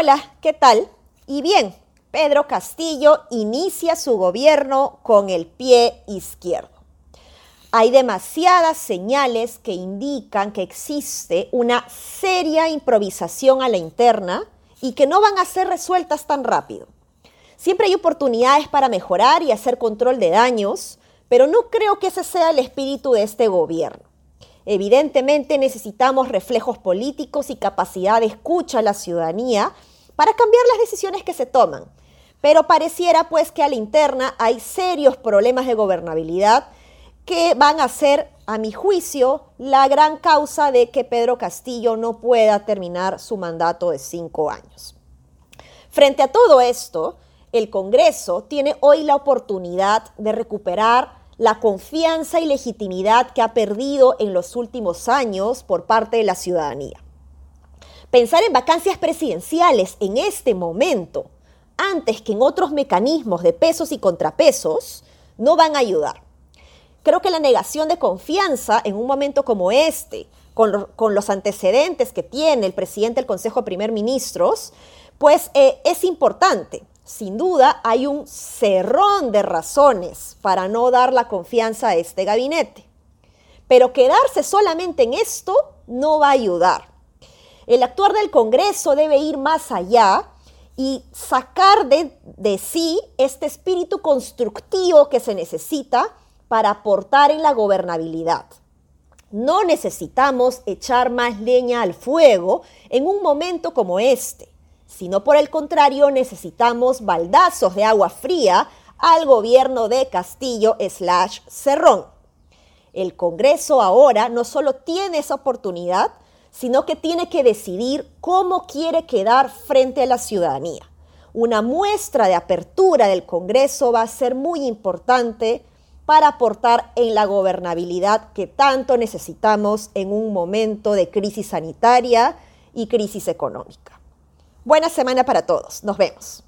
Hola, ¿qué tal? Y bien, Pedro Castillo inicia su gobierno con el pie izquierdo. Hay demasiadas señales que indican que existe una seria improvisación a la interna y que no van a ser resueltas tan rápido. Siempre hay oportunidades para mejorar y hacer control de daños, pero no creo que ese sea el espíritu de este gobierno. Evidentemente necesitamos reflejos políticos y capacidad de escucha a la ciudadanía para cambiar las decisiones que se toman. Pero pareciera pues que a la interna hay serios problemas de gobernabilidad que van a ser, a mi juicio, la gran causa de que Pedro Castillo no pueda terminar su mandato de cinco años. Frente a todo esto, el Congreso tiene hoy la oportunidad de recuperar la confianza y legitimidad que ha perdido en los últimos años por parte de la ciudadanía. Pensar en vacancias presidenciales en este momento, antes que en otros mecanismos de pesos y contrapesos, no van a ayudar. Creo que la negación de confianza en un momento como este, con, los antecedentes que tiene el presidente del Consejo de Primer Ministros, pues eh, es importante. Sin duda hay un cerrón de razones para no dar la confianza a este gabinete. Pero quedarse solamente en esto no va a ayudar. El actuar del Congreso debe ir más allá y sacar de, sí este espíritu constructivo que se necesita para aportar en la gobernabilidad. No necesitamos echar más leña al fuego en un momento como este, sino por el contrario necesitamos baldazos de agua fría al gobierno de Castillo slash Cerrón. El Congreso ahora no solo tiene esa oportunidad, sino que tiene que decidir cómo quiere quedar frente a la ciudadanía. Una muestra de apertura del Congreso va a ser muy importante para aportar en la gobernabilidad que tanto necesitamos en un momento de crisis sanitaria y crisis económica. Buena semana para todos. Nos vemos.